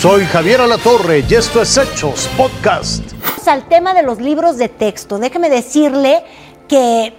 Soy Javier Alatorre y esto es Hechos Podcast. Al tema de los libros de texto, déjeme decirle que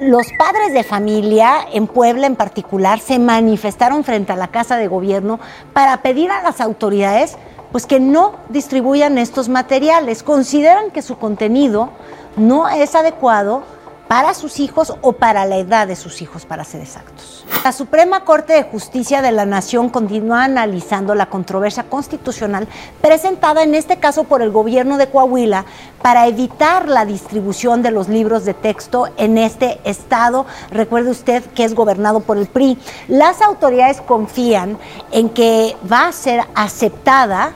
los padres de familia en Puebla en particular se manifestaron frente a la Casa de Gobierno para pedir a las autoridades pues que no distribuyan estos materiales. Consideran que su contenido no es adecuado para sus hijos o para la edad de sus hijos, para ser exactos. La Suprema Corte de Justicia de la Nación continúa analizando la controversia constitucional presentada en este caso por el gobierno de Coahuila para evitar la distribución de los libros de texto en este estado. Recuerde usted que es gobernado por el PRI. Las autoridades confían en que va a ser aceptada,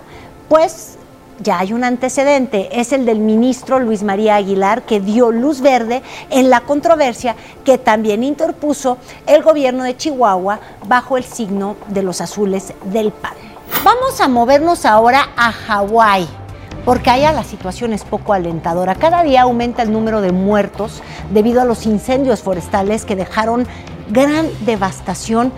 pues ya hay un antecedente, es el del ministro Luis María Aguilar, que dio luz verde en la controversia que también interpuso el gobierno de Chihuahua bajo el signo de los azules del PAN. Vamos a movernos ahora a Hawái porque allá la situación es poco alentadora. Cada día aumenta el número de muertos debido a los incendios forestales que dejaron gran devastación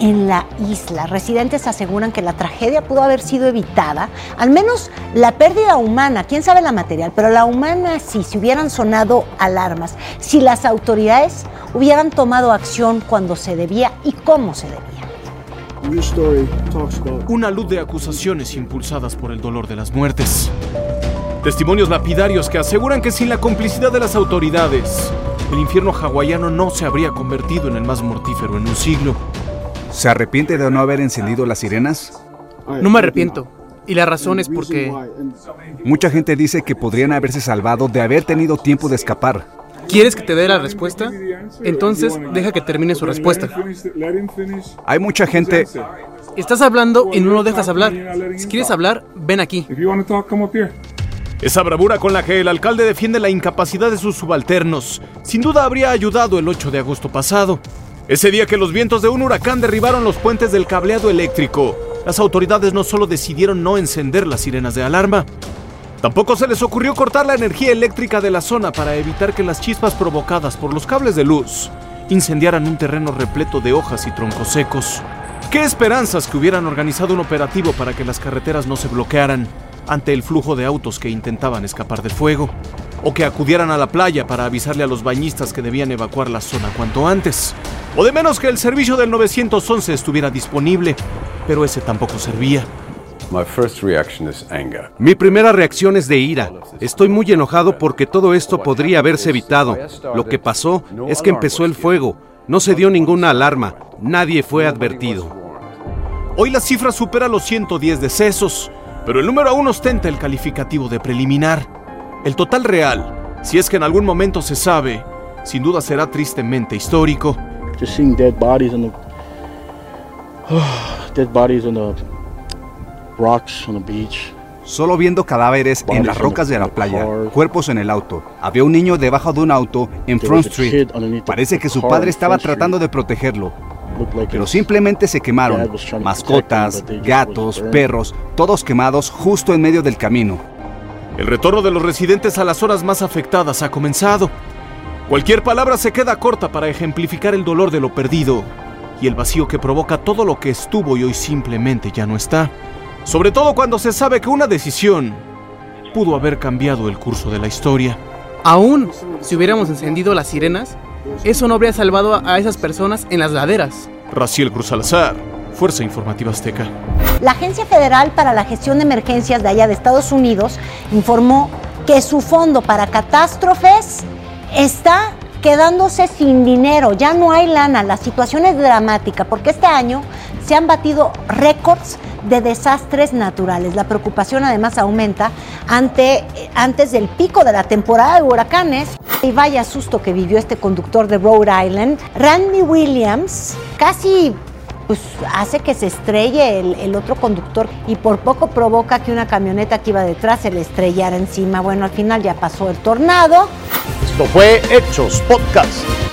en la isla. Residentes aseguran que la tragedia pudo haber sido evitada, al menos la pérdida humana, quién sabe la material, pero la humana sí, si hubieran sonado alarmas, si las autoridades hubieran tomado acción cuando se debía y cómo se debía. Una luz de acusaciones impulsadas por el dolor de las muertes. Testimonios lapidarios que aseguran que sin la complicidad de las autoridades, el infierno hawaiano no se habría convertido en el más mortífero en un siglo. ¿Se arrepiente de no haber encendido las sirenas? No me arrepiento. Y la razón es porque... Mucha gente dice que podrían haberse salvado de haber tenido tiempo de escapar. ¿Quieres que te dé la respuesta? Entonces deja que termine su respuesta. Hay mucha gente... Estás hablando y no lo dejas hablar. Si quieres hablar, ven aquí. Esa bravura con la que el alcalde defiende la incapacidad de sus subalternos, sin duda habría ayudado el 8 de agosto pasado. Ese día que los vientos de un huracán derribaron los puentes del cableado eléctrico, las autoridades no solo decidieron no encender las sirenas de alarma, tampoco se les ocurrió cortar la energía eléctrica de la zona para evitar que las chispas provocadas por los cables de luz incendiaran un terreno repleto de hojas y troncos secos. ¿Qué esperanzas que hubieran organizado un operativo para que las carreteras no se bloquearan ante el flujo de autos que intentaban escapar del fuego? ¿O que acudieran a la playa para avisarle a los bañistas que debían evacuar la zona cuanto antes? O de menos que el servicio del 911 estuviera disponible, pero ese tampoco servía. Mi primera reacción es de ira. Estoy muy enojado porque todo esto podría haberse evitado. Lo que pasó es que empezó el fuego. No se dio ninguna alarma. Nadie fue advertido. Hoy la cifra supera los 110 decesos, pero el número aún ostenta el calificativo de preliminar. El total real, si es que en algún momento se sabe, sin duda será tristemente histórico. just seeing dead bodies on the dead bodies on the rocks on the beach. Solo viendo cadáveres en las rocas de la playa, cuerpos en el auto. Había un niño debajo de un auto en Front Street. Parece que su padre estaba tratando de protegerlo. Pero simplemente se quemaron. Mascotas, gatos, perros, todos quemados justo en medio del camino. El retorno de los residentes a las zonas más afectadas ha comenzado. Cualquier palabra se queda corta para ejemplificar el dolor de lo perdido y el vacío que provoca todo lo que estuvo y hoy simplemente ya no está. Sobre todo cuando se sabe que una decisión pudo haber cambiado el curso de la historia. Aún si hubiéramos encendido las sirenas, eso no habría salvado a esas personas en las laderas. Raciel Cruz Salazar, Fuerza Informativa Azteca. La Agencia Federal para la Gestión de Emergencias de allá de Estados Unidos informó que su fondo para catástrofes está quedándose sin dinero, ya no hay lana, la situación es dramática porque este año se han batido récords de desastres naturales. La preocupación además aumenta ante, antes del pico de la temporada de huracanes. Y vaya susto que vivió este conductor de Rhode Island, Randy Williams, casi pues hace que se estrelle el, el, otro conductor y por poco provoca que una camioneta que iba detrás se le estrellara encima. Bueno, al final ya pasó el tornado. Esto fue Hechos Podcast.